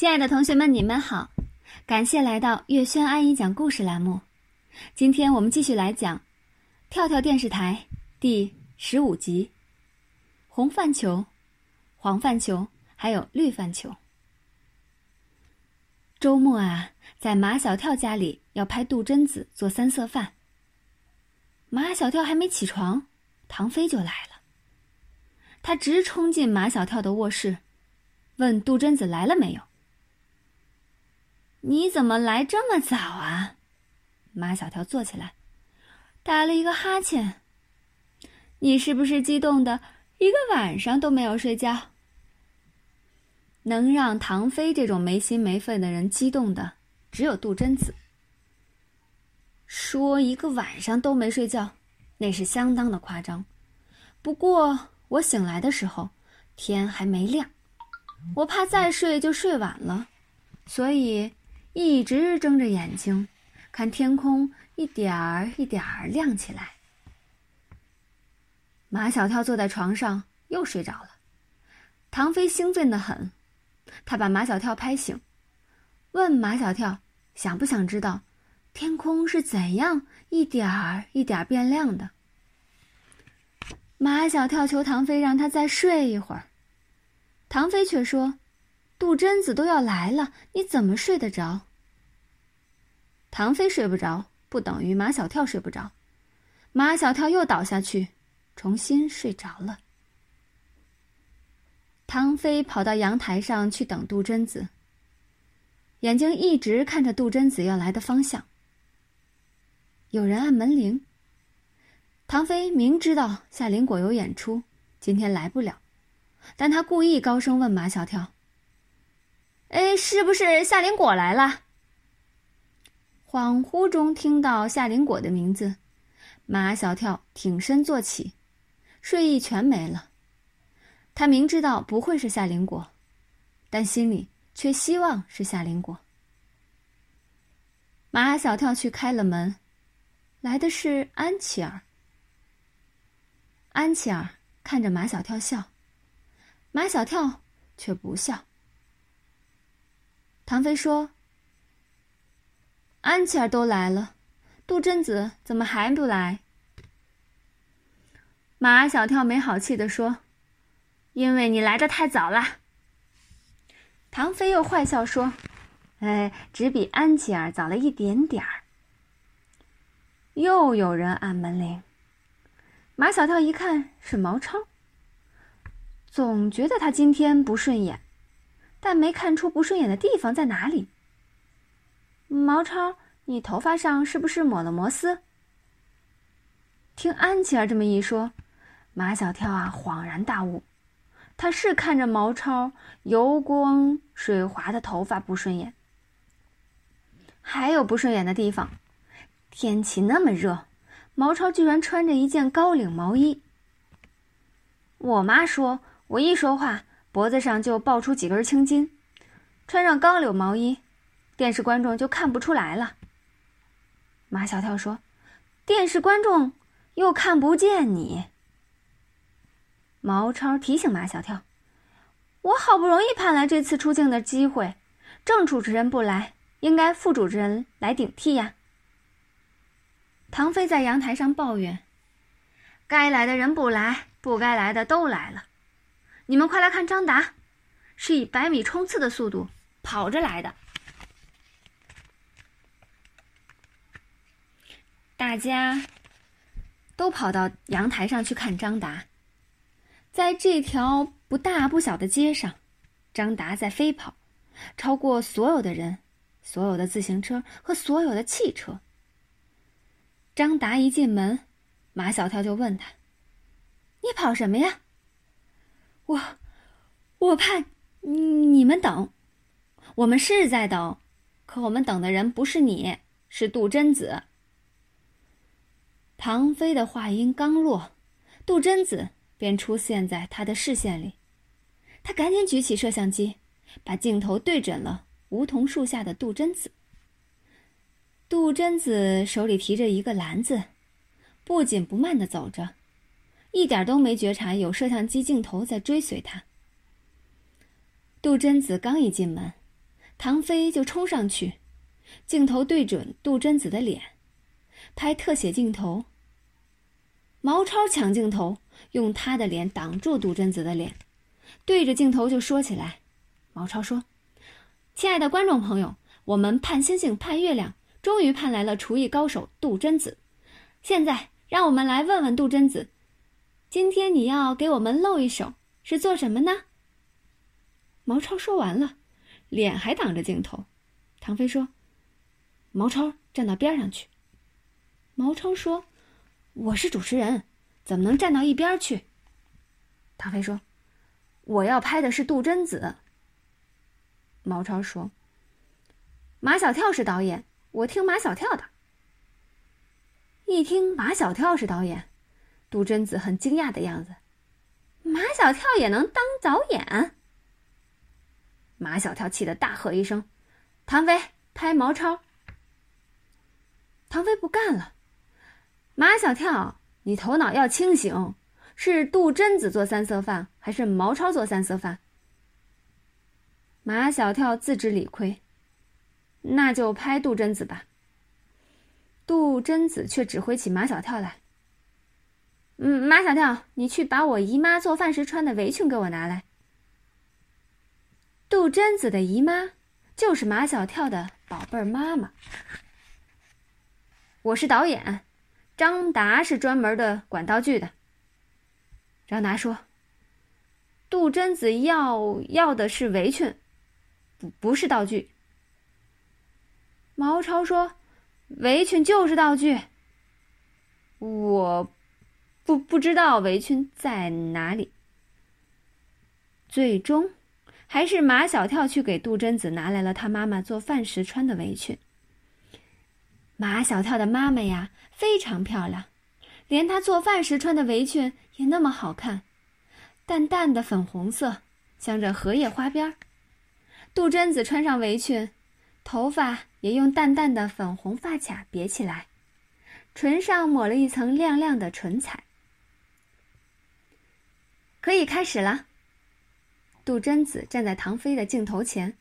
亲爱的同学们，你们好！感谢来到月轩阿姨讲故事栏目。今天我们继续来讲《跳跳电视台》第十五集《红饭球、黄饭球还有绿饭球》。周末啊，在马小跳家里要拍杜真子做三色饭。马小跳还没起床，唐飞就来了。他直冲进马小跳的卧室，问杜真子来了没有。你怎么来这么早啊？马小跳坐起来，打了一个哈欠。你是不是激动的一个晚上都没有睡觉？能让唐飞这种没心没肺的人激动的，只有杜真子。说一个晚上都没睡觉，那是相当的夸张。不过我醒来的时候，天还没亮，我怕再睡就睡晚了，所以。一直睁着眼睛，看天空一点儿一点儿亮起来。马小跳坐在床上又睡着了，唐飞兴奋的很，他把马小跳拍醒，问马小跳想不想知道天空是怎样一点儿一点儿变亮的。马小跳求唐飞让他再睡一会儿，唐飞却说。杜真子都要来了，你怎么睡得着？唐飞睡不着，不等于马小跳睡不着。马小跳又倒下去，重新睡着了。唐飞跑到阳台上去等杜真子，眼睛一直看着杜真子要来的方向。有人按门铃。唐飞明知道夏林果有演出，今天来不了，但他故意高声问马小跳。哎，是不是夏林果来了？恍惚中听到夏林果的名字，马小跳挺身坐起，睡意全没了。他明知道不会是夏林果，但心里却希望是夏林果。马小跳去开了门，来的是安琪儿。安琪儿看着马小跳笑，马小跳却不笑。唐飞说：“安琪儿都来了，杜真子怎么还不来？”马小跳没好气的说：“因为你来的太早了。”唐飞又坏笑说：“哎，只比安琪儿早了一点点儿。”又有人按门铃，马小跳一看是毛超，总觉得他今天不顺眼。但没看出不顺眼的地方在哪里。毛超，你头发上是不是抹了摩丝？听安琪儿这么一说，马小跳啊恍然大悟，他是看着毛超油光水滑的头发不顺眼。还有不顺眼的地方，天气那么热，毛超居然穿着一件高领毛衣。我妈说我一说话。脖子上就爆出几根青筋，穿上钢柳毛衣，电视观众就看不出来了。马小跳说：“电视观众又看不见你。”毛超提醒马小跳：“我好不容易盼来这次出镜的机会，正主持人不来，应该副主持人来顶替呀。”唐飞在阳台上抱怨：“该来的人不来，不该来的都来了。”你们快来看，张达是以百米冲刺的速度跑着来的。大家都跑到阳台上去看张达。在这条不大不小的街上，张达在飞跑，超过所有的人、所有的自行车和所有的汽车。张达一进门，马小跳就问他：“你跑什么呀？”我，我怕你们等，我们是在等，可我们等的人不是你，是杜真子。唐飞的话音刚落，杜真子便出现在他的视线里，他赶紧举起摄像机，把镜头对准了梧桐树下的杜真子。杜真子手里提着一个篮子，不紧不慢的走着。一点都没觉察有摄像机镜头在追随他。杜真子刚一进门，唐飞就冲上去，镜头对准杜真子的脸，拍特写镜头。毛超抢镜头，用他的脸挡住杜真子的脸，对着镜头就说起来。毛超说：“亲爱的观众朋友，我们盼星星盼月亮，终于盼来了厨艺高手杜真子。现在，让我们来问问杜真子，今天你要给我们露一手，是做什么呢？”毛超说完了，脸还挡着镜头。唐飞说：“毛超站到边上去。”毛超说。我是主持人，怎么能站到一边去？唐飞说：“我要拍的是杜真子。”毛超说：“马小跳是导演，我听马小跳的。”一听马小跳是导演，杜真子很惊讶的样子。马小跳也能当导演？马小跳气得大喝一声：“唐飞，拍毛超！”唐飞不干了。马小跳，你头脑要清醒，是杜真子做三色饭，还是毛超做三色饭？马小跳自知理亏，那就拍杜真子吧。杜真子却指挥起马小跳来：“嗯，马小跳，你去把我姨妈做饭时穿的围裙给我拿来。”杜真子的姨妈就是马小跳的宝贝儿妈妈。我是导演。张达是专门的管道具的。张达说：“杜真子要要的是围裙，不不是道具。”毛超说：“围裙就是道具。”我不不知道围裙在哪里。最终，还是马小跳去给杜真子拿来了他妈妈做饭时穿的围裙。马小跳的妈妈呀，非常漂亮，连她做饭时穿的围裙也那么好看，淡淡的粉红色，镶着荷叶花边儿杜真子穿上围裙，头发也用淡淡的粉红发卡别起来，唇上抹了一层亮亮的唇彩。可以开始了。杜真子站在唐飞的镜头前。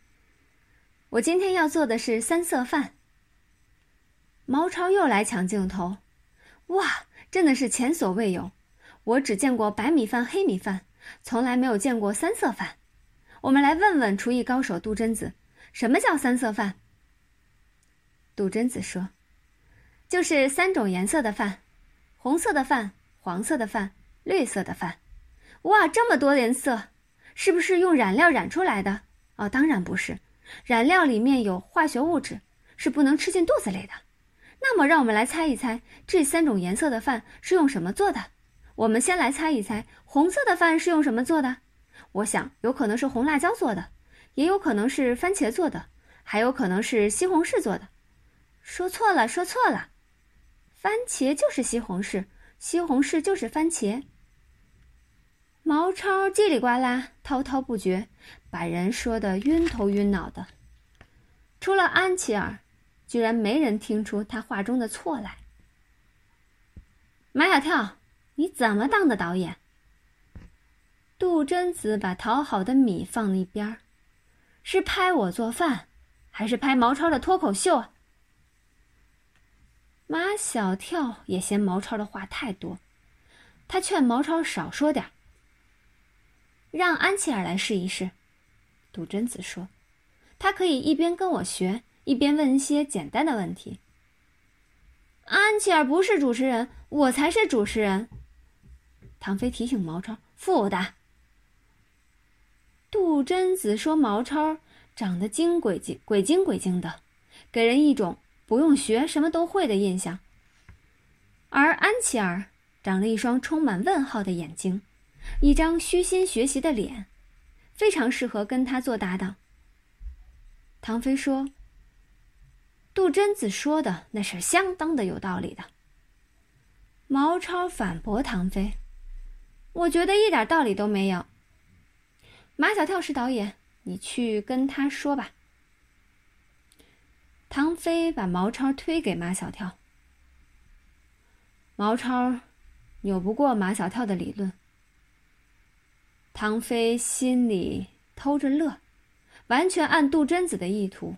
我今天要做的是三色饭。毛超又来抢镜头，哇，真的是前所未有！我只见过白米饭、黑米饭，从来没有见过三色饭。我们来问问厨艺高手杜真子，什么叫三色饭？杜真子说：“就是三种颜色的饭，红色的饭、黄色的饭、绿色的饭。”哇，这么多颜色，是不是用染料染出来的？哦，当然不是，染料里面有化学物质，是不能吃进肚子里的。那么，让我们来猜一猜，这三种颜色的饭是用什么做的？我们先来猜一猜，红色的饭是用什么做的？我想，有可能是红辣椒做的，也有可能是番茄做的，还有可能是西红柿做的。说错了，说错了，番茄就是西红柿，西红柿就是番茄。毛超叽里呱啦，滔滔不绝，把人说的晕头晕脑的。除了安琪儿。居然没人听出他话中的错来。马小跳，你怎么当的导演？杜真子把讨好的米放了一边儿，是拍我做饭，还是拍毛超的脱口秀啊？马小跳也嫌毛超的话太多，他劝毛超少说点让安琪儿来试一试。杜真子说：“他可以一边跟我学。”一边问一些简单的问题。安琪儿不是主持人，我才是主持人。唐飞提醒毛超：“负的。”杜真子说：“毛超长得精鬼精鬼精鬼精的，给人一种不用学什么都会的印象。而安琪儿长了一双充满问号的眼睛，一张虚心学习的脸，非常适合跟他做搭档。”唐飞说。杜真子说的那是相当的有道理的。毛超反驳唐飞：“我觉得一点道理都没有。”马小跳是导演，你去跟他说吧。唐飞把毛超推给马小跳。毛超扭不过马小跳的理论。唐飞心里偷着乐，完全按杜真子的意图，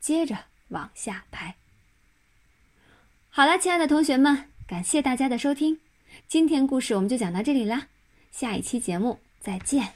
接着往下拍。好了，亲爱的同学们，感谢大家的收听，今天故事我们就讲到这里啦，下一期节目再见。